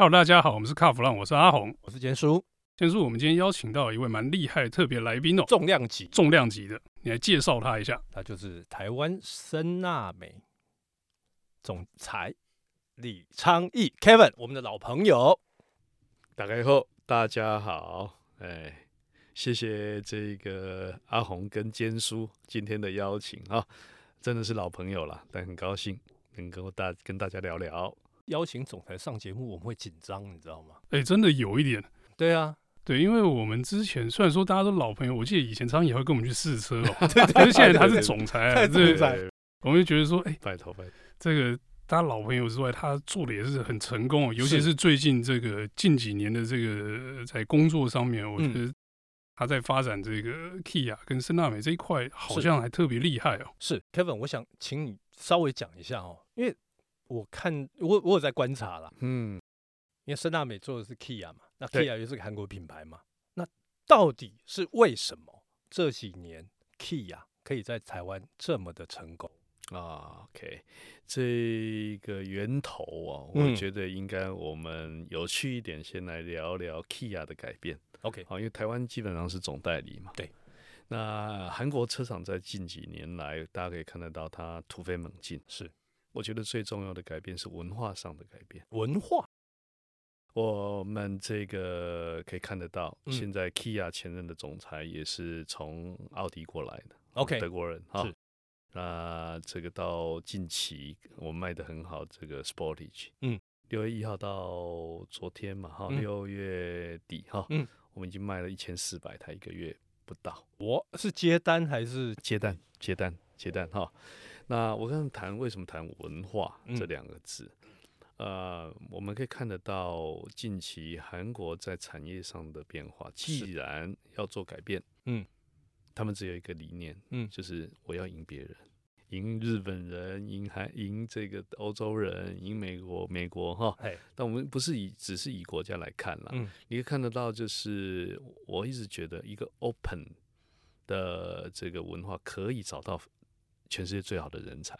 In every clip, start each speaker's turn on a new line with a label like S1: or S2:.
S1: Hello，大家好，我们是卡弗朗，我是阿红，
S2: 我是坚叔。
S1: 坚叔，我们今天邀请到一位蛮厉害的特别来宾哦，
S2: 重量级，
S1: 重量级的，你来介绍他一下。
S2: 他就是台湾森纳美总裁李昌义 Kevin，我们的老朋友。
S3: 打开后，大家好，哎，谢谢这个阿红跟坚叔今天的邀请啊，真的是老朋友了，但很高兴能够大跟大家聊聊。
S2: 邀请总裁上节目，我们会紧张，你知道吗？
S1: 哎，真的有一点。
S2: 对啊，
S1: 对，因为我们之前虽然说大家都老朋友，我记得以前常常也会跟我们去试车哦。对，可是现在他是总裁，啊，
S2: 总裁，
S1: 我们就觉得说，哎，
S3: 拜托拜
S1: 托，这个他老朋友之外，他做的也是很成功，哦尤其是最近这个近几年的这个在工作上面，我觉得他在发展这个 Kia 跟森纳美这一块，好像还特别厉害哦。
S2: 是，是 Kevin，我想请你稍微讲一下哦，因为。我看我我有在观察了，嗯，因为森大美做的是 Kia 嘛，那 Kia 又是个韩国品牌嘛，那到底是为什么这几年 Kia 可以在台湾这么的成功
S3: 啊？OK，这个源头啊，我觉得应该我们有趣一点，先来聊聊 Kia 的改变。
S2: OK，
S3: 好，因为台湾基本上是总代理嘛，
S2: 对。
S3: 那韩国车厂在近几年来，大家可以看得到它突飞猛进，
S2: 是。
S3: 我觉得最重要的改变是文化上的改变。
S2: 文化，
S3: 我们这个可以看得到，现在 Kia 前任的总裁也是从奥迪过来的
S2: ，OK，
S3: 德国人哈。那这个到近期我们卖的很好，这个 Sportage，嗯，六月一号到昨天嘛，哈，六月底哈，嗯，我们已经卖了一千四百台，一个月不到。
S2: 我是接单还是
S3: 接单？接单，接单哈。那我刚刚谈为什么谈文化这两个字，嗯，呃，我们可以看得到近期韩国在产业上的变化。既然要做改变，嗯，他们只有一个理念，嗯，就是我要赢别人，赢日本人，赢韩，赢这个欧洲人，赢美国，美国哈。但我们不是以只是以国家来看了，嗯，你可以看得到，就是我一直觉得一个 open 的这个文化可以找到。全世界最好的人才，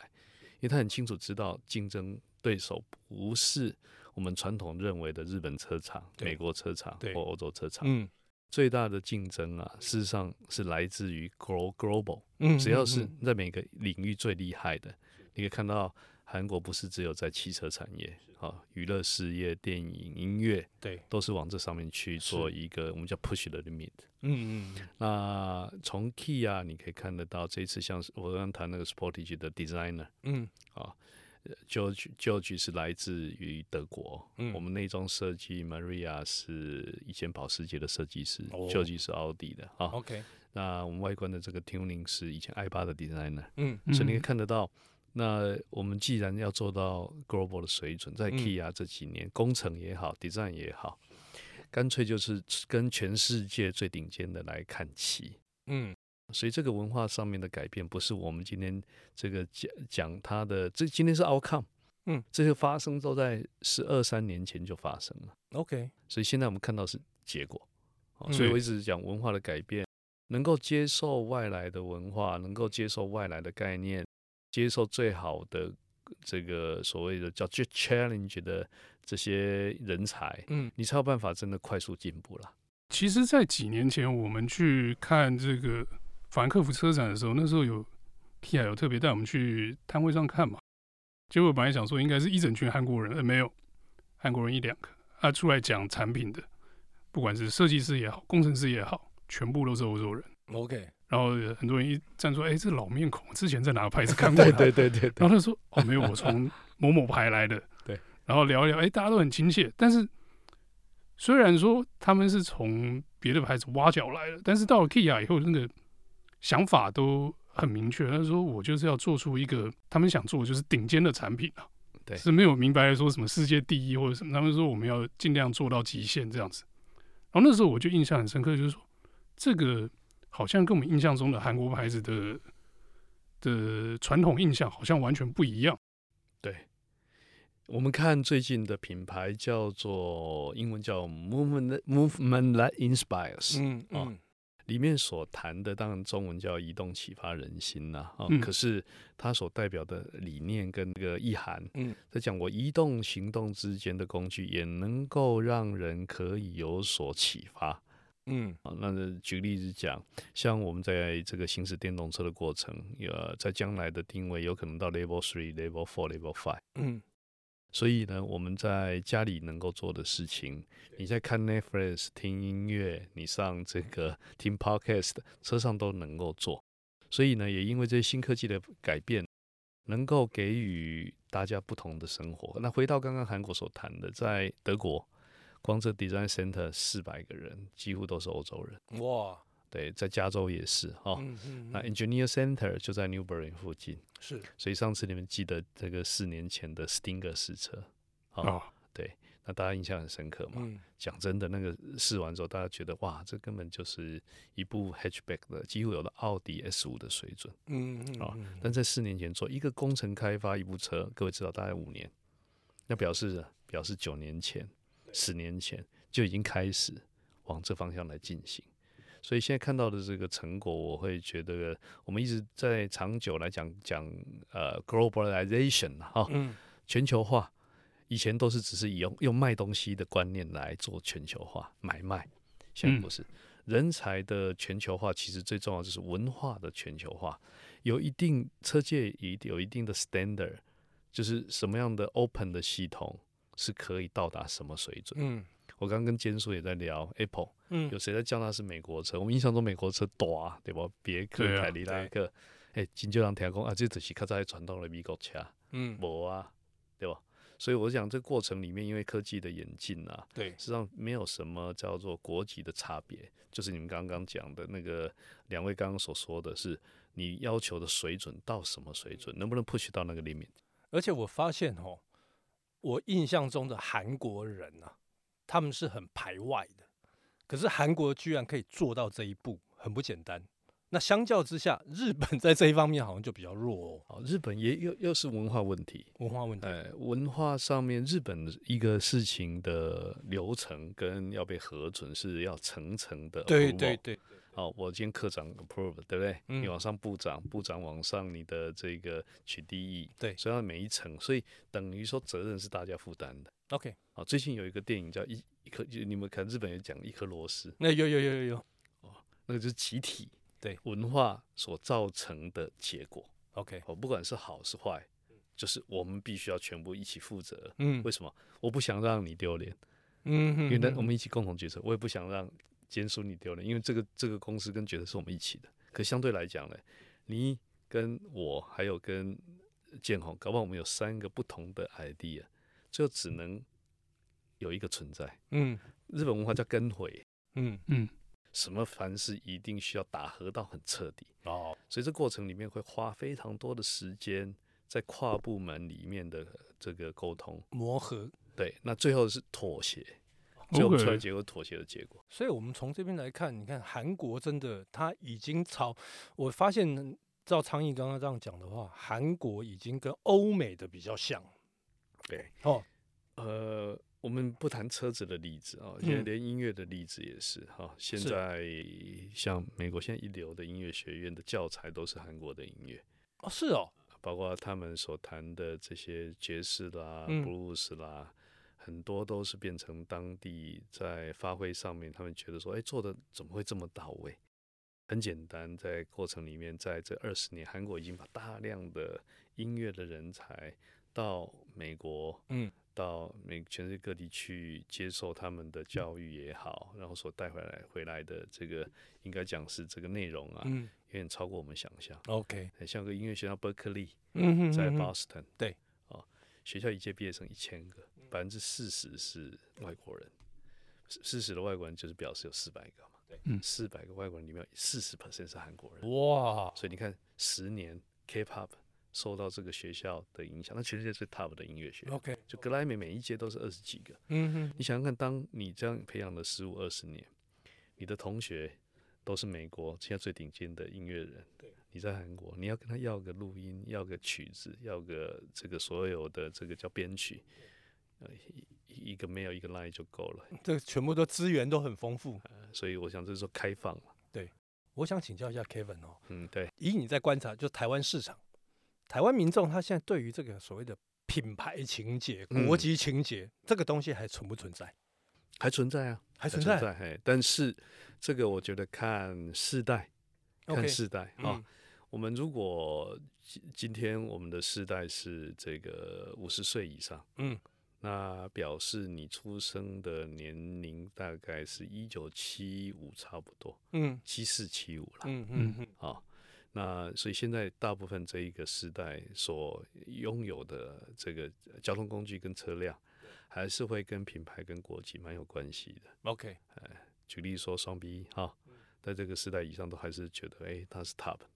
S3: 因为他很清楚知道竞争对手不是我们传统认为的日本车厂、美国车厂或欧洲车厂。嗯，最大的竞争啊，事实上是来自于 global。嗯，只要是在每个领域最厉害的，你可以看到。韩国不是只有在汽车产业，啊，娱乐事业、电影、音乐，对，都是往这上面去做一个我们叫 push the limit。嗯嗯。那从 key 啊你可以看得到，这一次像是我刚刚谈那个 Sportage 的 designer，嗯，啊，George George 是来自于德国，嗯，我们内装设计 Maria 是以前保时捷的设计师，George 是奥迪的，啊，OK。那我们外观的这个 tuning 是以前 i8 的 designer，嗯，所以你可以看得到。那我们既然要做到 global 的水准，在 Kia 这几年，工程也好，design 也好，干脆就是跟全世界最顶尖的来看齐。嗯，所以这个文化上面的改变，不是我们今天这个讲讲它的，这今天是 outcome。嗯，这些发生都在十二三年前就发生了。OK，所以现在我们看到是结果。所以我一直讲文化的改变，能够接受外来的文化，能够接受外来的概念。接受最好的这个所谓的叫 challenge 的这些人才，嗯，你才有办法真的快速进步了。
S1: 其实，在几年前我们去看这个法兰克福车展的时候，那时候有 Kia 有特别带我们去摊位上看嘛。结果本来想说应该是一整群韩国人，呃，没有，韩国人一两个，啊，出来讲产品的，不管是设计师也好，工程师也好，全部都是欧洲人。OK。然后很多人一站出来，哎，这老面孔，之前在哪个牌子看过？
S3: 对对对对。
S1: 然后他说：“哦，没有，我从某某牌来的。”对。然后聊一聊，哎，大家都很亲切。但是虽然说他们是从别的牌子挖角来的，但是到了 Kia 以后，那个想法都很明确。他说：“我就是要做出一个他们想做的就是顶尖的产品啊。”对。是没有明白说什么世界第一或者什么。他们说我们要尽量做到极限这样子。然后那时候我就印象很深刻，就是说这个。好像跟我们印象中的韩国牌子的的传统印象好像完全不一样。
S3: 对，我们看最近的品牌叫做英文叫 Movement Movement that Inspires，嗯嗯，里面所谈的，当然中文叫移动启发人心呐，啊，
S1: 嗯、
S3: 可是它所代表的理念跟那个意涵，
S2: 嗯，
S3: 在讲我移动行动之间的工具，也能够让人可以有所启发，
S2: 嗯，
S3: 啊，那举例子讲，像我们在这个行驶电动车的过程，呃，在将来的定位有可能到 Level Three、Level Four、Level Five，
S2: 嗯。
S3: 所以呢，我们在家里能够做的事情，你在看 Netflix、听音乐，你上这个听 Podcast，车上都能够做。所以呢，也因为这些新科技的改变，能够给予大家不同的生活。那回到刚刚韩国所谈的，在德国，光这 Design Center 四百个人，几乎都是欧洲人。
S2: 哇！
S3: 对，在加州也是哈。哦
S2: 嗯嗯嗯、
S3: 那 Engineer Center 就在 Newbury 附近。
S2: 是，
S3: 所以上次你们记得这个四年前的 Stinger 试车，哦，
S1: 哦
S3: 对，那大家印象很深刻嘛。
S2: 嗯，
S3: 讲真的，那个试完之后，大家觉得哇，这根本就是一部 hatchback 的，几乎有了奥迪 S 五的水准。
S2: 嗯嗯，
S3: 啊、哦，但在四年前做一个工程开发一部车，各位知道大概五年，那表示表示九年前、十年前就已经开始往这方向来进行。所以现在看到的这个成果，我会觉得我们一直在长久来讲讲呃 globalization 哈、哦，
S2: 嗯，
S3: 全球化，以前都是只是以用用卖东西的观念来做全球化买卖，现在不是、嗯、人才的全球化，其实最重要就是文化的全球化，有一定车界一有一定的 standard，就是什么样的 open 的系统是可以到达什么水准，
S2: 嗯。
S3: 我刚刚跟坚叔也在聊 Apple，
S2: 嗯，
S3: 有谁在叫它是美国车？我们印象中美国车多啊，对吧？别克、凯迪拉克，哎，真就让听讲啊，这只是较早传统的美国车，嗯，无啊，对吧？所以我想这个过程里面，因为科技的演进啊，
S2: 对，
S3: 实际上没有什么叫做国籍的差别，就是你们刚刚讲的那个两位刚刚所说的是，你要求的水准到什么水准，能不能 push 到那个 limit？
S2: 而且我发现哦，我印象中的韩国人啊。他们是很排外的，可是韩国居然可以做到这一步，很不简单。那相较之下，日本在这一方面好像就比较弱哦。
S3: 日本也又又是文化问题，
S2: 文化问题。
S3: 哎，文化上面，日本一个事情的流程跟要被核准是要层层的。
S2: 对对对。
S3: 好，我今天科长 approve，对不对？
S2: 嗯。
S3: 你往上部长，部长往上，你的这个取缔役。
S2: 对。
S3: 所以要每一层，所以等于说责任是大家负担的。
S2: OK，
S3: 好，最近有一个电影叫一一颗，就你们看日本也讲一颗螺丝，
S2: 那有有有有有，
S3: 哦，那个就是集体
S2: 对
S3: 文化所造成的结果。
S2: OK，
S3: 哦，不管是好是坏，就是我们必须要全部一起负责。
S2: 嗯，
S3: 为什么？我不想让你丢脸。
S2: 嗯哼，
S3: 因为我们一起共同决策，我也不想让坚叔你丢了，因为这个这个公司跟决策是我们一起的。可相对来讲呢，你跟我还有跟建宏，搞不好我们有三个不同的 idea。就只能有一个存在，
S2: 嗯，
S3: 日本文化叫跟回，
S2: 嗯。
S1: 嗯，
S3: 什么凡事一定需要打合到很彻底
S2: 哦，
S3: 所以这过程里面会花非常多的时间在跨部门里面的这个沟通。
S2: 磨合，
S3: 对，那最后是妥协，最后出来结果妥协的结果。
S2: 所以我们从这边来看，你看韩国真的他已经朝，我发现照昌义刚刚这样讲的话，韩国已经跟欧美的比较像。
S3: 对。
S2: 哦，
S3: 呃，我们不谈车子的例子啊，现在连音乐的例子也是哈、嗯。现在像美国现在一流的音乐学院的教材都是韩国的音乐。
S2: 哦，是哦，
S3: 包括他们所谈的这些爵士啦、
S2: 嗯、
S3: 布鲁斯啦，很多都是变成当地在发挥上面，他们觉得说，哎，做的怎么会这么到位？很简单，在过程里面，在这二十年，韩国已经把大量的音乐的人才。到美国，嗯，到美全世界各地去接受他们的教育也好，然后所带回来回来的这个，应该讲是这个内容啊，嗯，有点超过我们想象。
S2: OK，
S3: 像个音乐学校伯克利，
S2: 嗯
S3: 在 Boston，
S2: 对，
S3: 哦，学校一届毕业生一千个，百分之四十是外国人，四十的外国人就是表示有四百个嘛，对，嗯，四百个外国人里面四十 percent 是韩国人，
S2: 哇，
S3: 所以你看十年 K-pop。受到这个学校的影响，那全世界最 top 的音乐学
S2: ，OK，
S3: 就格莱美每一届都是二十几个，
S2: 嗯哼，
S3: 你想想看，当你这样培养了十五二十年，你的同学都是美国现在最顶尖的音乐人，对，你在韩国，你要跟他要个录音，要个曲子，要个这个所有的这个叫编曲，呃，一一个 mail 一个 line 就够了，
S2: 这全部都资源都很丰富，
S3: 呃，所以我想这是说开放嘛，
S2: 对，我想请教一下 Kevin 哦，
S3: 嗯，对，
S2: 以你在观察，就台湾市场，台湾民众他现在对于这个所谓的品牌情节、国籍情节、嗯、这个东西还存不存在？
S3: 还存在啊，
S2: 还存在，
S3: 存在嘿。但是这个我觉得看世代，看世代啊。我们如果今今天我们的世代是这个五十岁以上，嗯。那表示你出生的年龄大概是一九七五，差不多，嗯，七四七五了，嗯嗯嗯，好，那所以现在大部分这一个时代所拥有的这个交通工具跟车辆，还是会跟品牌跟国籍蛮有关系的。
S2: OK，
S3: 呃，举例说双 B 哈，在这个时代以上都还是觉得，哎，它是 top 的，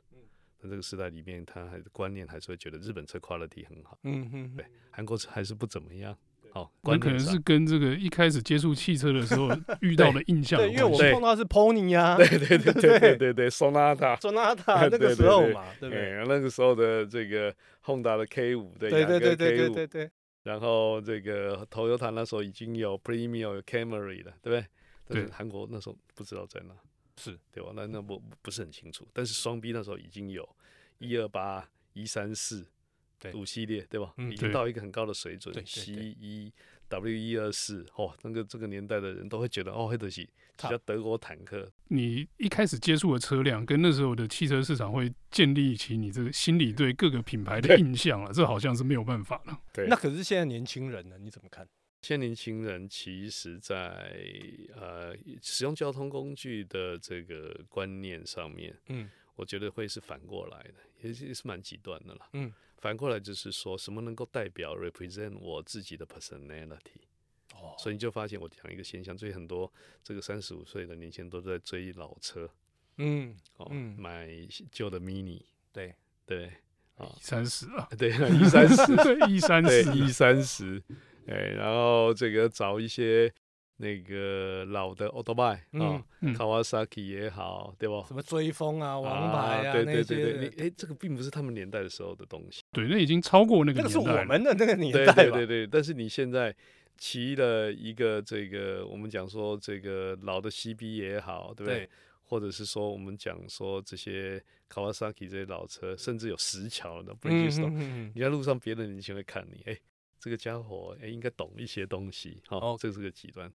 S3: 在这个时代里面，他还是观念还是会觉得日本车 quality 很好，嗯嗯，对，韩国车还是不怎么样。哦，
S1: 那可能是跟这个一开始接触汽车的时候 遇到的印象。
S2: 对，因为我们碰到是 Pony 呀，
S3: 对对对对对 对对，Sonata，Sonata
S2: 那个时候嘛，对不对？
S3: 那个时候的这个 Honda 的 K 五，对对对对对对对。然后这个 Toyota 那时候已经有 Premium 有 Camry 了，对不对？对。韩国那时候不知道在哪，
S2: 是
S3: 对吧？那那我不是很清楚。但是双 B 那时候已经有一二八一三四。五系列对吧？已经到一个很高的水准。C 一 W 一二四，哦，那个这个年代的人都会觉得哦，黑德西叫德国坦克。
S1: 你一开始接触的车辆，跟那时候的汽车市场会建立起你这个心里对各个品牌的印象了，这好像是没有办法了。
S2: 对，那可是现在年轻人呢？你怎么看？
S3: 现在年轻人其实在呃使用交通工具的这个观念上面，嗯，我觉得会是反过来的，也是也是蛮极端的了，嗯。反过来就是说什么能够代表 represent 我自己的 personality，哦，所以你就发现我讲一个现象，所以很多这个三十五岁的年轻人都在追老车，嗯，哦，嗯、买旧的 mini，
S2: 对
S3: 对，啊，
S1: 三十啊，
S3: 对，一三十，
S1: 一三十，
S3: 一三十，哎，然后这个找一些。那个老的欧多拜啊，Kawasaki 也好，对吧？
S2: 什么追风啊、王牌啊，
S3: 对对对对，哎，这个并不是他们年代的时候的东西。
S1: 对，那已经超过那个年代。
S2: 那是我们的那个年代。
S3: 对对对，但是你现在骑了一个这个，我们讲说这个老的 CB 也好，对不对？或者是说我们讲说这些 Kawasaki 这些老车，甚至有石桥的 Bridgestone，你在路上别的年轻人会看你，哎，这个家伙哎应该懂一些东西，哦，这是个极端。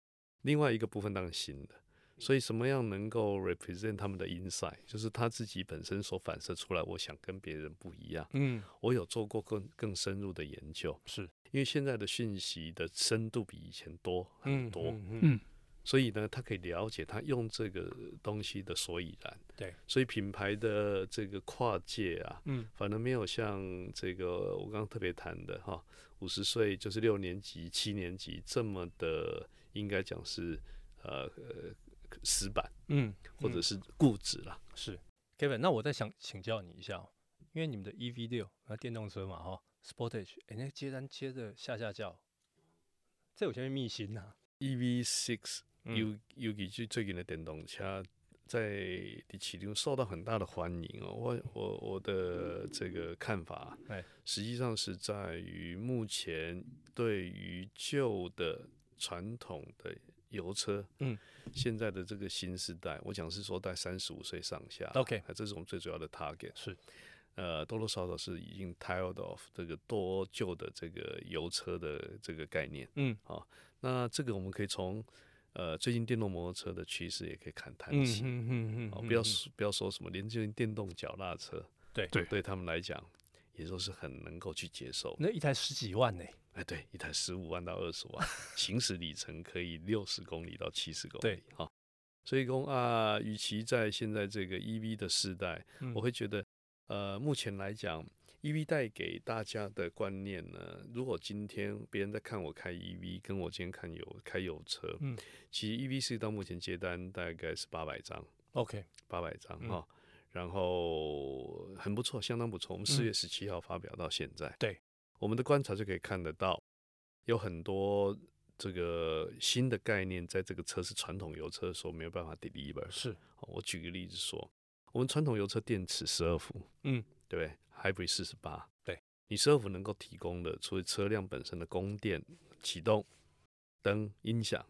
S3: 另外一个部分当然新的，所以什么样能够 represent 他们的 insight，就是他自己本身所反射出来，我想跟别人不一样。嗯，我有做过更更深入的研究，
S2: 是
S3: 因为现在的讯息的深度比以前多很多。嗯，嗯，嗯，所以呢，他可以了解他用这个东西的所以然。
S2: 对，
S3: 所以品牌的这个跨界啊，嗯，反而没有像这个我刚刚特别谈的哈，五十岁就是六年级、七年级这么的。应该讲是呃呃死板，嗯，或者是固执了。
S2: 是，Kevin，那我再想请教你一下，喔，因为你们的 EV 六那电动车嘛，哈，Sportage，哎，那接单接的下下叫，这有些秘辛呐，啊。
S3: EV six，尤尤其是最近的电动车，在第七天受到很大的欢迎哦，喔。我我我的这个看法，哎，实际上是在于目前对于旧的。传统的油车，嗯，现在的这个新时代，我讲是说在三十五岁上下
S2: ，OK，
S3: 这是我们最主要的 target，
S2: 是，
S3: 呃，多多少少是已经 tired of 这个多旧的这个油车的这个概念，嗯，好，那这个我们可以从呃最近电动摩托车的趋势也可以看谈起，嗯嗯嗯，不要不要说什么连接电动脚踏车，
S2: 对。
S3: 对，对他们来讲也都是很能够去接受，
S2: 那一台十几万呢？
S3: 哎，对，一台十五万到二十万，行驶里程可以六十公里到七十公里，
S2: 对，
S3: 好，所以说啊，与其在现在这个 EV 的时代，嗯、我会觉得，呃，目前来讲，EV 带给大家的观念呢，如果今天别人在看我开 EV，跟我今天看有开油车，嗯，其实 EV 是到目前接单大概是八百张
S2: ，OK，
S3: 八百张哈，然后很不错，相当不错，我们四月十七号发表到现在，
S2: 嗯、对。
S3: 我们的观察就可以看得到，有很多这个新的概念，在这个车是传统油车的时候没有办法 deliver。
S2: 是，
S3: 我举个例子说，我们传统油车电池十二伏，嗯，对不对？Hybrid 四十八，
S2: 对，
S3: 你十二伏能够提供的，除了车辆本身的供电、启动、灯、音响，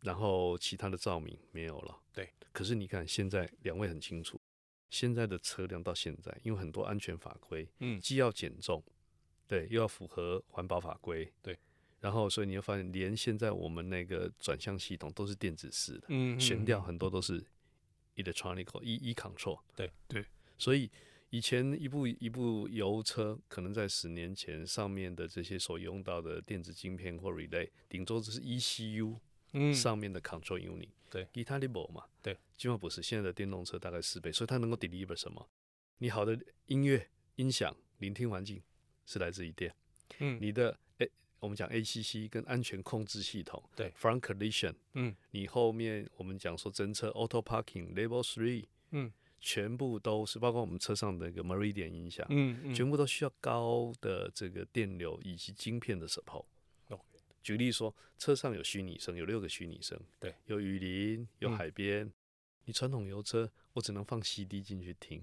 S3: 然后其他的照明没有了。
S2: 对，
S3: 可是你看现在两位很清楚，现在的车辆到现在，因为很多安全法规，
S2: 嗯，
S3: 既要减重，对，又要符合环保法规，
S2: 对。
S3: 然后，所以你会发现，连现在我们那个转向系统都是电子式的，
S2: 嗯，
S3: 悬吊很多都是 electronic e e control，
S2: 对
S1: 对。
S3: 所以以前一部一部油车，可能在十年前上面的这些所用到的电子晶片或 relay，顶多只是 ECU 上面的 control unit，
S2: 对，
S3: 其他的没嘛，
S2: 对，
S3: 基本上不是。现在的电动车大概四倍，所以它能够 deliver 什么？你好的音乐、音响、聆听环境是来自于电，
S2: 嗯，
S3: 你的。我们讲 ACC 跟安全控制系统，
S2: 对
S3: ，Front Collision，
S2: 嗯，
S3: 你后面我们讲说侦测 Auto Parking Level Three，
S2: 嗯，全
S3: 部都是包括我们车上的一个 Meridian 音响，
S2: 嗯，嗯，
S3: 全部都需要高的这个电流以及晶片的 support。举例说，车上有虚拟声，有六个虚拟声，
S2: 对，
S3: 有雨林，有海边。
S2: 嗯、
S3: 你传统油车，我只能放 CD 进去听，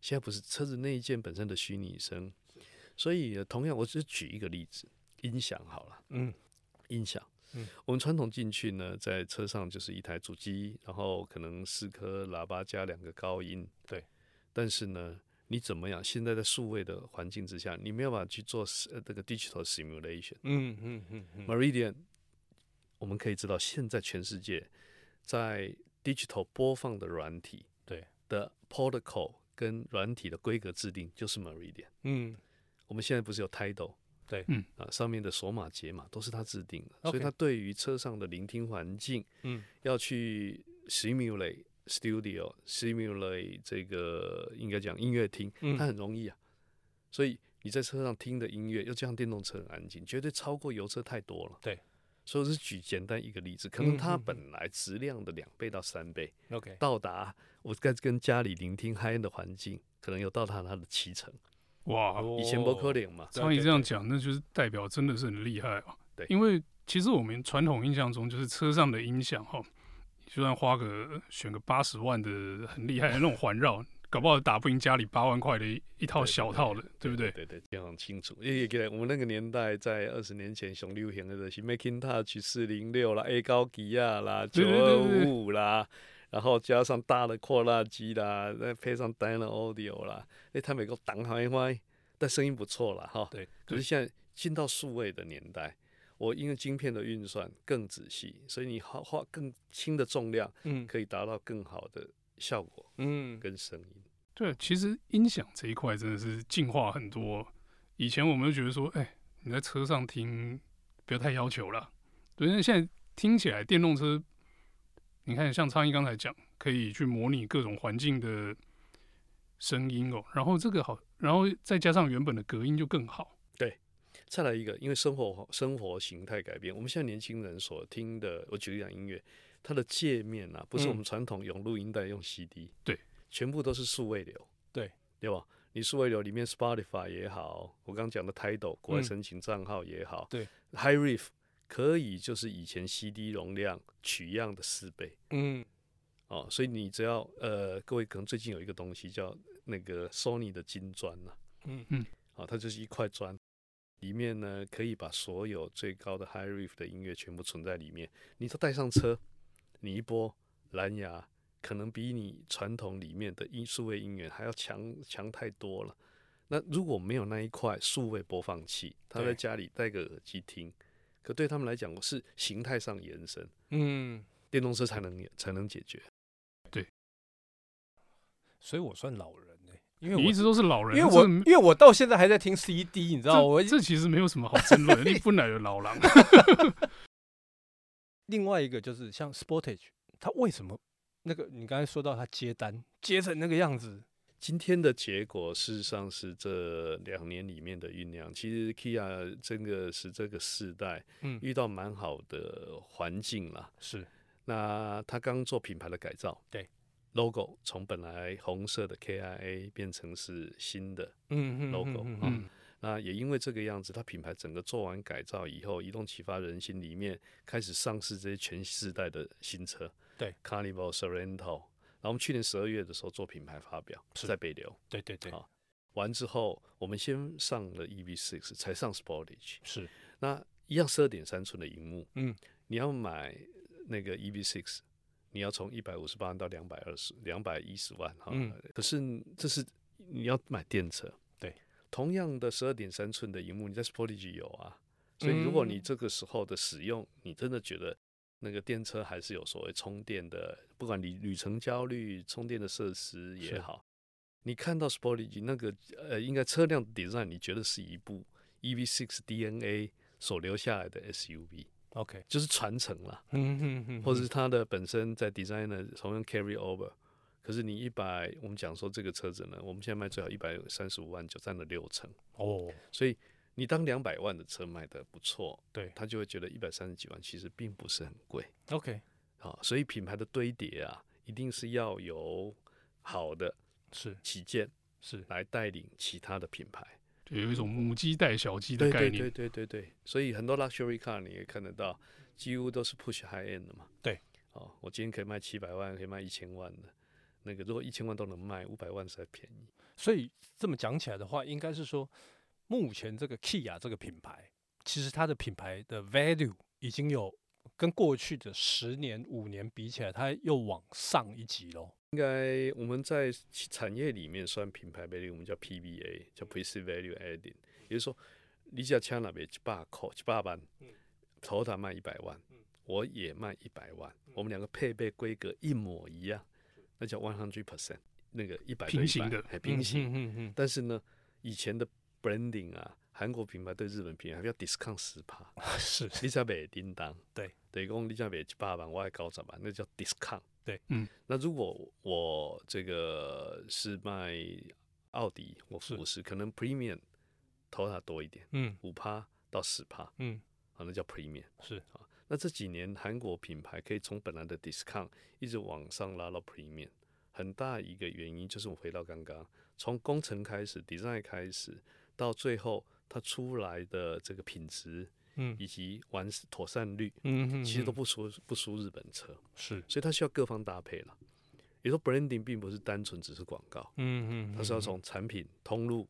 S3: 现在不是车子内建本身的虚拟声，所以同样，我只举一个例子。音响好了，
S2: 嗯，
S3: 音响，
S2: 嗯，
S3: 我们传统进去呢，在车上就是一台主机，然后可能四颗喇叭加两个高音，
S2: 对。
S3: 但是呢，你怎么样？现在在数位的环境之下，你没有办法去做呃这个 digital simulation，
S2: 嗯嗯嗯嗯。
S3: Meridian，我们可以知道，现在全世界在 digital 播放的软体，
S2: 对
S3: 的 protocol 跟软体的规格制定就是 Meridian，
S2: 嗯，
S3: 我们现在不是有 Title
S2: 对，
S1: 嗯
S3: 啊，上面的索码解码都是他制定的所以他对于车上的聆听环境，
S2: 嗯，
S3: 要去 simulate studio，simulate 这个应该讲音乐厅，它、嗯、很容易啊。所以你在车上听的音乐，又加上电动车很安静，绝对超过油车太多了。
S2: 对，
S3: 所以我是举简单一个例子，可能它本来质量的两倍到三倍
S2: ，OK，
S3: 到达我该跟家里聆听 high end 的环境，可能有到达它的七成。
S1: 哇，
S3: 以前不可能嘛。
S1: 照你这样讲，那就是代表真的是很厉害哦。
S3: 对，
S1: 因为其实我们传统印象中，就是车上的音响哈，就算花个选个八十万的很厉害的那种环绕，搞不好打不赢家里八万块的一一套小套的，对不对？
S3: 对对，非常清楚。因为给我们那个年代，在二十年前，熊流行的是 Making Touch 四零六啦，A 高吉亚啦，九二五五啦。然后加上大的扩大机啦，再配上 Dyna Audio 啦，哎，他每个档好一坏，但声音不错了哈。
S2: 对。
S3: 可是现在进到数位的年代，我因为晶片的运算更仔细，所以你花花更轻的重量，嗯，可以达到更好的效果，嗯，跟声音。
S1: 对，其实音响这一块真的是进化很多。以前我们就觉得说，哎，你在车上听不要太要求了，对，因为现在听起来电动车。你看，像苍蝇刚才讲，可以去模拟各种环境的声音哦，然后这个好，然后再加上原本的隔音就更好。
S3: 对，再来一个，因为生活生活形态改变，我们现在年轻人所听的，我举例讲音乐，它的界面啊，不是我们传统用录音带用 CD，
S1: 对、嗯，
S3: 全部都是数位流，
S2: 对，
S3: 对吧？你数位流里面 Spotify 也好，我刚讲的 Tidal 国外申请账号也好，
S2: 对
S3: ，HiRiff。可以就是以前 CD 容量取样的四倍，
S2: 嗯，
S3: 哦，所以你只要呃，各位可能最近有一个东西叫那个 Sony 的金砖呐，
S2: 嗯。嗯，
S3: 哦，它就是一块砖，里面呢可以把所有最高的 HiRiff 的音乐全部存在里面，你都带上车，你一播蓝牙，可能比你传统里面的音数位音源还要强强太多了。那如果没有那一块数位播放器，他在家里戴个耳机听。可对他们来讲，我是形态上延伸，
S2: 嗯，
S3: 电动车才能才能解决。
S1: 对，
S2: 所以我算老人呢、欸，因为我
S1: 你一直都是老人，
S2: 因为我因为我到现在还在听 CD，你知道我
S1: 这其实没有什么好争论，你不奶的老狼。
S2: 另外一个就是像 Sportage，他为什么那个你刚才说到他接单接成那个样子？
S3: 今天的结果事实上是这两年里面的酝酿。其实 Kia 真的是这个世代，嗯，遇到蛮好的环境了。
S2: 是，
S3: 那他刚做品牌的改造，
S2: 对
S3: ，logo 从本来红色的 KIA 变成是新的 logo，
S2: 嗯
S3: logo
S2: 嗯，
S3: 嗯，那也因为这个样子，它品牌整个做完改造以后，移动启发人心里面开始上市这些全世代的新车，
S2: 对
S3: ，Carnival、Sorento。然后我们去年十二月的时候做品牌发表，是在北流。
S2: 对对对。
S3: 好，完之后我们先上了 EV6，才上 Sportage。
S2: 是。
S3: 那一样十二点三寸的荧幕。
S2: 嗯。
S3: 你要买那个 EV6，你要从一百五十八万到两百二十两百一十万哈。
S2: 嗯。
S3: 可是这是你要买电车。
S2: 对。
S3: 同样的十二点三寸的荧幕，你在 Sportage 有啊。所以如果你这个时候的使用，嗯、你真的觉得那个电车还是有所谓充电的，不管你旅程焦虑，充电的设施也好，你看到 Sportage 那个呃，应该车辆 design，你觉得是一部 EV6 DNA 所留下来的 SUV。
S2: OK，
S3: 就是传承了，
S2: 嗯哼哼，
S3: 或者是它的本身在 design 呢同样 carry over，可是你一百，我们讲说这个车子呢，我们现在卖最好一百三十五万，就占了六成
S2: 哦，
S3: 所以你当两百万的车卖的不错，
S2: 对，
S3: 他就会觉得一百三十几万其实并不是很贵
S2: ，OK，
S3: 好，所以品牌的堆叠啊，一定是要有好的
S2: 是
S3: 旗舰
S2: 是
S3: 来带领其他的品牌。
S1: 就有一种母鸡带小鸡的概念，
S3: 对对对对对，所以很多 luxury car 你也看得到，几乎都是 push high end 的嘛。
S2: 对，
S3: 哦，我今天可以卖七百万，可以卖一千万的，那个如果一千万都能卖，五百万才便宜。
S2: 所以这么讲起来的话，应该是说，目前这个 Kia 这个品牌，其实它的品牌的 value 已经有跟过去的十年、五年比起来，它又往上一级喽。
S3: 应该我们在产业里面算品牌 value，我们叫 PVA，叫 Perceived Value Adding，也就是说，你家枪那边一百块、一百万，头塔卖一百万，我也卖一百万，我们两个配备规格一模一样，那叫 one hundred percent，那个一百
S1: 平行的，
S3: 还平行。
S2: 嗯嗯嗯。
S3: 但是呢，以前的 branding 啊，韩国品牌对日本品牌还要 discount 十趴，
S2: 是。
S3: 你才卖叮当，
S2: 对，
S3: 等于讲你家卖一百万，我还高十万，那叫 discount。
S2: 对，
S1: 嗯，
S3: 那如果我这个是卖奥迪我五十，可能 premium 投它多一点，
S2: 嗯，
S3: 五趴到十趴，
S2: 嗯，
S3: 啊，那叫 premium，
S2: 是。
S3: 啊。那这几年韩国品牌可以从本来的 discount 一直往上拉到 premium，很大一个原因就是我回到刚刚，从工程开始，design 开始，到最后它出来的这个品质。
S2: 嗯，
S3: 以及完妥善率，
S2: 嗯哼，
S3: 其实都不输不输日本车，
S2: 是，
S3: 所以它需要各方搭配了。也说 branding 并不是单纯只是广告，
S2: 嗯嗯，
S3: 它是要从产品通路，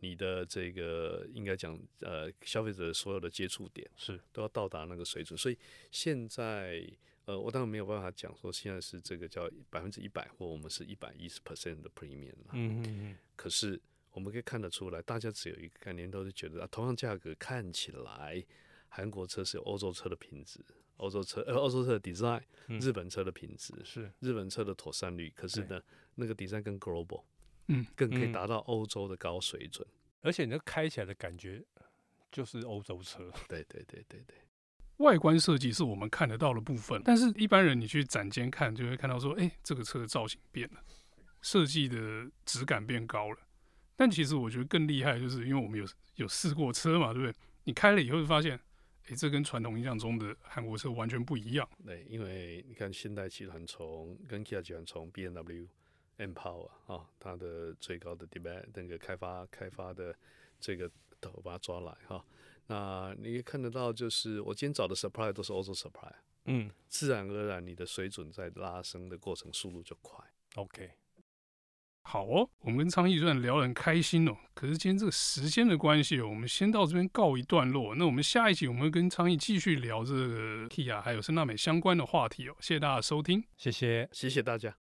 S3: 你的这个应该讲呃消费者所有的接触点
S2: 是
S3: 都要到达那个水准。所以现在呃，我当然没有办法讲说现在是这个叫百分之一百或我们是一百一十 percent 的 premium 了，
S2: 嗯嗯，
S3: 可是。我们可以看得出来，大家只有一个概念，都是觉得啊，同样价格看起来，韩国车是有欧洲车的品质，欧洲车呃欧洲车的 design，日本车的品质、嗯、
S2: 是。
S3: 日本车的妥善率，可是呢，那个 design 更 global，
S1: 嗯，
S3: 更可以达到欧洲的高水准，
S2: 而且你那开起来的感觉就是欧洲车，
S3: 对对对对对，
S1: 外观设计是我们看得到的部分，但是一般人你去展间看，就会看到说，哎、欸，这个车的造型变了，设计的质感变高了。但其实我觉得更厉害，就是因为我们有有试过车嘛，对不对？你开了以后就发现，哎，这跟传统印象中的韩国车完全不一样。
S3: 对，因为你看现代集团从跟 Kia 集团从 BMW M Power 啊、哦，它的最高的 demand 那个开发开发的这个头把它抓来哈、哦，那你可以看得到，就是我今天找的 supply 都是欧洲 supply，
S2: 嗯，
S3: 自然而然你的水准在拉升的过程速度就快。
S2: OK。
S1: 好哦，我们跟昌毅虽然聊得很开心哦，可是今天这个时间的关系，我们先到这边告一段落。那我们下一集我们会跟昌毅继续聊这个 Kia 还有森纳美相关的话题哦。谢谢大家收听，
S2: 谢谢，
S3: 谢谢大家。